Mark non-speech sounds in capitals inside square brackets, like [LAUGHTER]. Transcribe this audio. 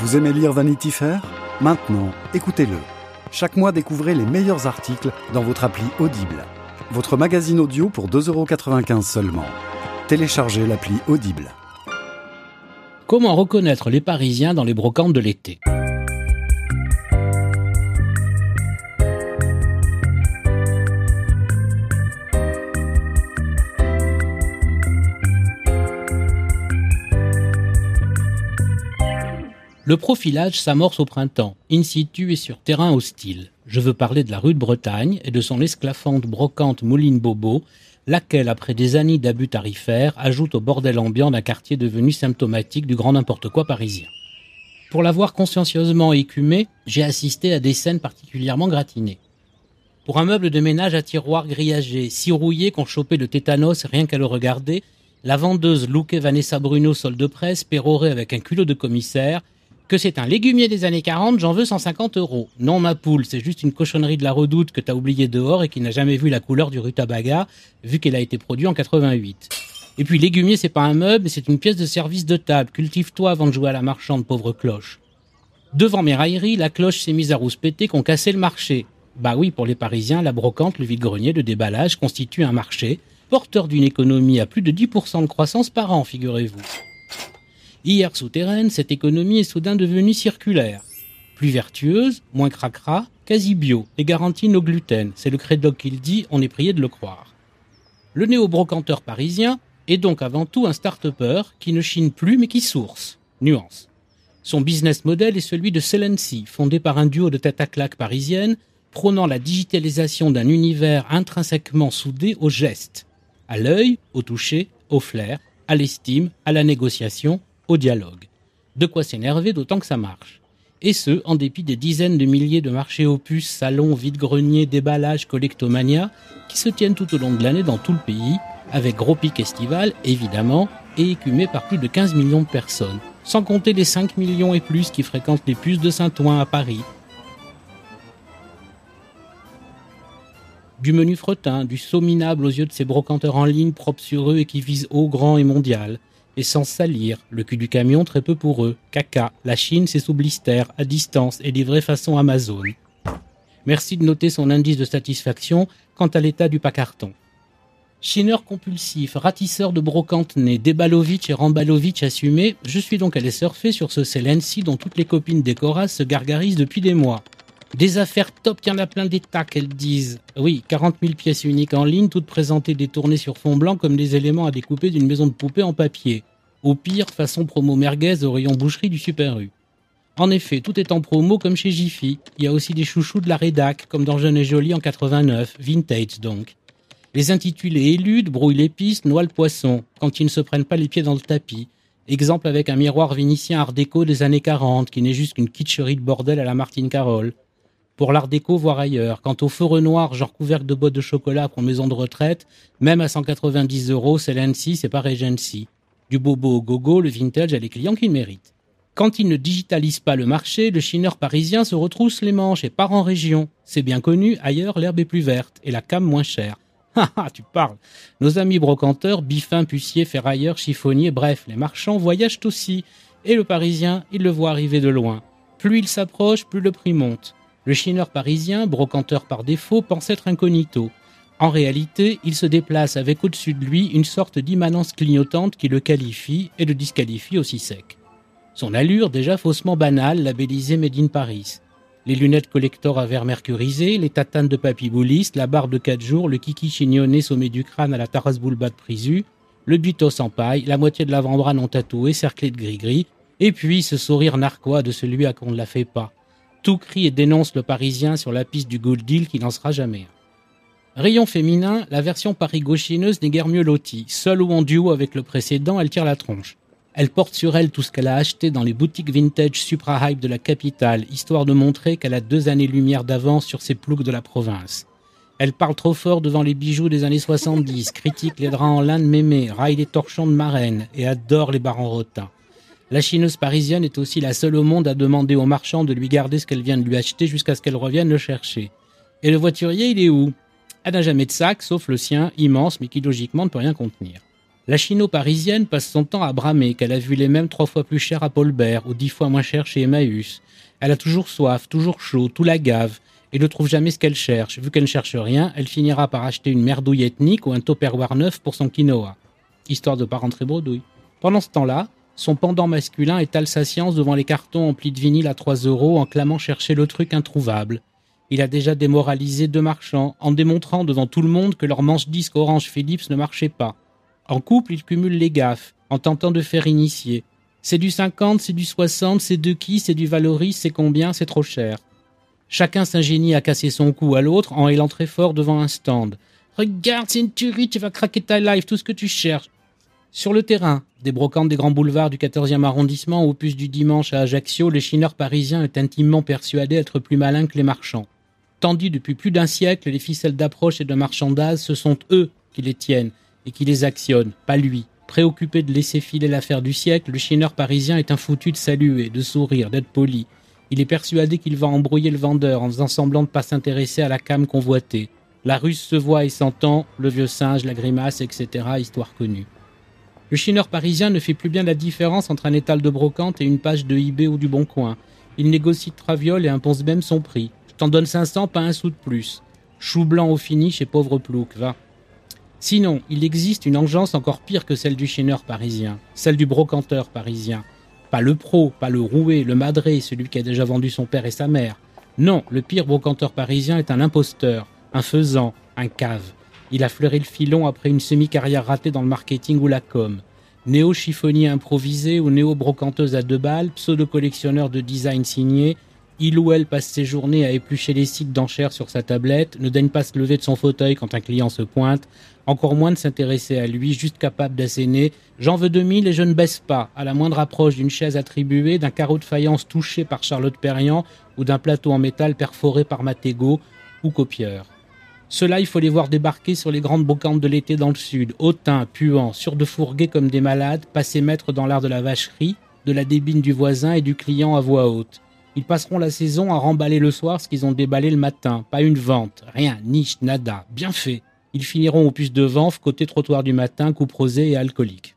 Vous aimez lire Vanity Fair? Maintenant, écoutez-le. Chaque mois, découvrez les meilleurs articles dans votre appli Audible. Votre magazine audio pour 2,95€ seulement. Téléchargez l'appli Audible. Comment reconnaître les Parisiens dans les brocantes de l'été? Le profilage s'amorce au printemps, in situ et sur terrain hostile. Je veux parler de la rue de Bretagne et de son esclafante brocante Mouline Bobo, laquelle, après des années d'abus tarifaires, ajoute au bordel ambiant d'un quartier devenu symptomatique du grand n'importe quoi parisien. Pour l'avoir consciencieusement écumé, j'ai assisté à des scènes particulièrement gratinées. Pour un meuble de ménage à tiroir grillagé, si rouillé qu'on chopait de tétanos rien qu'à le regarder, la vendeuse lookait Vanessa Bruno sol de presse pérorée avec un culot de commissaire, que c'est un légumier des années 40, j'en veux 150 euros. Non, ma poule, c'est juste une cochonnerie de la redoute que t'as oublié dehors et qui n'a jamais vu la couleur du rutabaga, vu qu'elle a été produite en 88. Et puis, légumier, c'est pas un meuble, c'est une pièce de service de table. Cultive-toi avant de jouer à la marchande, pauvre cloche. Devant mes railleries, la cloche s'est mise à rouspéter qu'on cassait le marché. Bah oui, pour les Parisiens, la brocante, le vide-grenier, le déballage constitue un marché, porteur d'une économie à plus de 10% de croissance par an, figurez-vous. Hier souterraine, cette économie est soudain devenue circulaire. Plus vertueuse, moins cracra, quasi bio et garantie no gluten. C'est le credo qu'il dit, on est prié de le croire. Le néo-brocanteur parisien est donc avant tout un start-upper qui ne chine plus mais qui source. Nuance. Son business model est celui de Celency, fondé par un duo de tête à parisienne, prônant la digitalisation d'un univers intrinsèquement soudé au geste, à l'œil, au toucher, au flair, à l'estime, à la négociation, au dialogue. De quoi s'énerver d'autant que ça marche. Et ce, en dépit des dizaines de milliers de marchés opus, salons, vide-greniers, déballages, collectomania, qui se tiennent tout au long de l'année dans tout le pays, avec gros pic estival, évidemment, et écumés par plus de 15 millions de personnes, sans compter les 5 millions et plus qui fréquentent les puces de Saint-Ouen à Paris. Du menu fretin, du saut minable aux yeux de ces brocanteurs en ligne propres sur eux et qui visent haut, grand et mondial, et sans salir. Le cul du camion, très peu pour eux. Caca. La Chine, c'est sous blister, à distance et livré façon Amazon. Merci de noter son indice de satisfaction quant à l'état du pacarton. Chineur compulsif, ratisseur de brocante né, et Rambalovic assumés, je suis donc allé surfer sur ce Celency dont toutes les copines décoras se gargarisent depuis des mois. Des affaires top, il y en a plein des tas qu'elles disent. Oui, 40 000 pièces uniques en ligne, toutes présentées détournées sur fond blanc comme des éléments à découper d'une maison de poupée en papier. Au pire, façon promo merguez au rayon boucherie du Super U. En effet, tout est en promo comme chez Jiffy. Il y a aussi des chouchous de la rédac, comme dans Jeune et Jolie en 89, vintage donc. Les intitulés éludes, brouillent les pistes, noient le poisson, quand ils ne se prennent pas les pieds dans le tapis. Exemple avec un miroir vénitien art déco des années 40, qui n'est juste qu'une kitscherie de bordel à la Martine Carole pour l'art déco, voire ailleurs. Quant au feu noir, genre couvercle de boîte de chocolat pour maison de retraite, même à 190 euros, c'est l'Annecy, c'est pas Regency. Du bobo au gogo, le vintage a les clients qu'il mérite. Quand il ne digitalise pas le marché, le chineur parisien se retrousse les manches et part en région. C'est bien connu, ailleurs l'herbe est plus verte et la cam moins chère. [LAUGHS] Ah ah, tu parles. Nos amis brocanteurs, biffins, puciers, ferrailleurs, chiffonniers, bref, les marchands voyagent aussi. Et le parisien, il le voit arriver de loin. Plus il s'approche, plus le prix monte. Le chineur parisien, brocanteur par défaut, pense être incognito. En réalité, il se déplace avec au-dessus de lui une sorte d'immanence clignotante qui le qualifie et le disqualifie aussi sec. Son allure, déjà faussement banale, labellisée Made Paris. Les lunettes collector à verre mercurisé, les tatanes de papy bouliste, la barbe de 4 jours, le kiki chignonné sommet du crâne à la Taras Boulba de Prisu, le buto sans paille, la moitié de l'avant-bras non tatoué, cerclé de gris-gris, et puis ce sourire narquois de celui à qu'on ne la fait pas tout crie et dénonce le Parisien sur la piste du Gold Deal qui n'en sera jamais Rayon féminin, la version paris-gauchineuse n'est guère mieux lotie. Seule ou en duo avec le précédent, elle tire la tronche. Elle porte sur elle tout ce qu'elle a acheté dans les boutiques vintage supra-hype de la capitale, histoire de montrer qu'elle a deux années-lumière d'avance sur ses ploucs de la province. Elle parle trop fort devant les bijoux des années 70, critique les draps en lin de mémé, raille les torchons de marraine et adore les barons rotins. La chineuse parisienne est aussi la seule au monde à demander aux marchands de lui garder ce qu'elle vient de lui acheter jusqu'à ce qu'elle revienne le chercher. Et le voiturier, il est où? Elle n'a jamais de sac, sauf le sien, immense, mais qui logiquement ne peut rien contenir. La chino-parisienne passe son temps à bramer qu'elle a vu les mêmes trois fois plus chers à Paulbert ou dix fois moins cher chez Emmaüs. Elle a toujours soif, toujours chaud, tout la gave, et ne trouve jamais ce qu'elle cherche. Vu qu'elle ne cherche rien, elle finira par acheter une merdouille ethnique ou un topperware neuf pour son quinoa. Histoire de pas rentrer bredouille. Pendant ce temps-là, son pendant masculin étale sa science devant les cartons emplis de vinyle à 3 euros en clamant chercher le truc introuvable. Il a déjà démoralisé deux marchands en démontrant devant tout le monde que leur manche-disque Orange Philips ne marchait pas. En couple, il cumule les gaffes, en tentant de faire initier. C'est du 50, c'est du 60, c'est de qui, c'est du Valoris, c'est combien, c'est trop cher. Chacun s'ingénie à casser son cou à l'autre en hélant très fort devant un stand. Regarde, c'est une tuerie, tu vas craquer ta life, tout ce que tu cherches. Sur le terrain, des brocantes des grands boulevards du 14e arrondissement au puce du dimanche à Ajaccio, le chineur parisien est intimement persuadé d'être plus malin que les marchands. Tandis depuis plus d'un siècle, les ficelles d'approche et de marchandage, ce sont eux qui les tiennent et qui les actionnent, pas lui. Préoccupé de laisser filer l'affaire du siècle, le chineur parisien est un foutu de saluer, de sourire, d'être poli. Il est persuadé qu'il va embrouiller le vendeur en faisant semblant de pas s'intéresser à la cam convoitée. La ruse se voit et s'entend, le vieux singe, la grimace, etc., histoire connue. Le chineur parisien ne fait plus bien la différence entre un étal de brocante et une page de eBay ou du Bon Coin. Il négocie traviole et impose même son prix. Je t'en donne 500, pas un sou de plus. Chou blanc au finish et pauvre plouc, va. Sinon, il existe une engeance encore pire que celle du chineur parisien, celle du brocanteur parisien. Pas le pro, pas le roué, le madré, celui qui a déjà vendu son père et sa mère. Non, le pire brocanteur parisien est un imposteur, un faisant, un cave. Il a fleuré le filon après une semi-carrière ratée dans le marketing ou la com. Néo-chiffonnier improvisé ou néo-brocanteuse à deux balles, pseudo-collectionneur de design signé, il ou elle passe ses journées à éplucher les sites d'enchères sur sa tablette, ne daigne pas se lever de son fauteuil quand un client se pointe, encore moins de s'intéresser à lui, juste capable d'asséner J'en veux 2000 et je ne baisse pas, à la moindre approche d'une chaise attribuée, d'un carreau de faïence touché par Charlotte Perriand ou d'un plateau en métal perforé par Mattego ou copieur. Cela, il faut les voir débarquer sur les grandes brocantes de l'été dans le sud, hautains, puants, sûrs de fourguer comme des malades, passés maîtres dans l'art de la vacherie, de la débine du voisin et du client à voix haute. Ils passeront la saison à remballer le soir ce qu'ils ont déballé le matin. Pas une vente, rien, niche, nada, bien fait. Ils finiront au puce de Vanf, côté trottoir du matin, coupe rosée et alcoolique.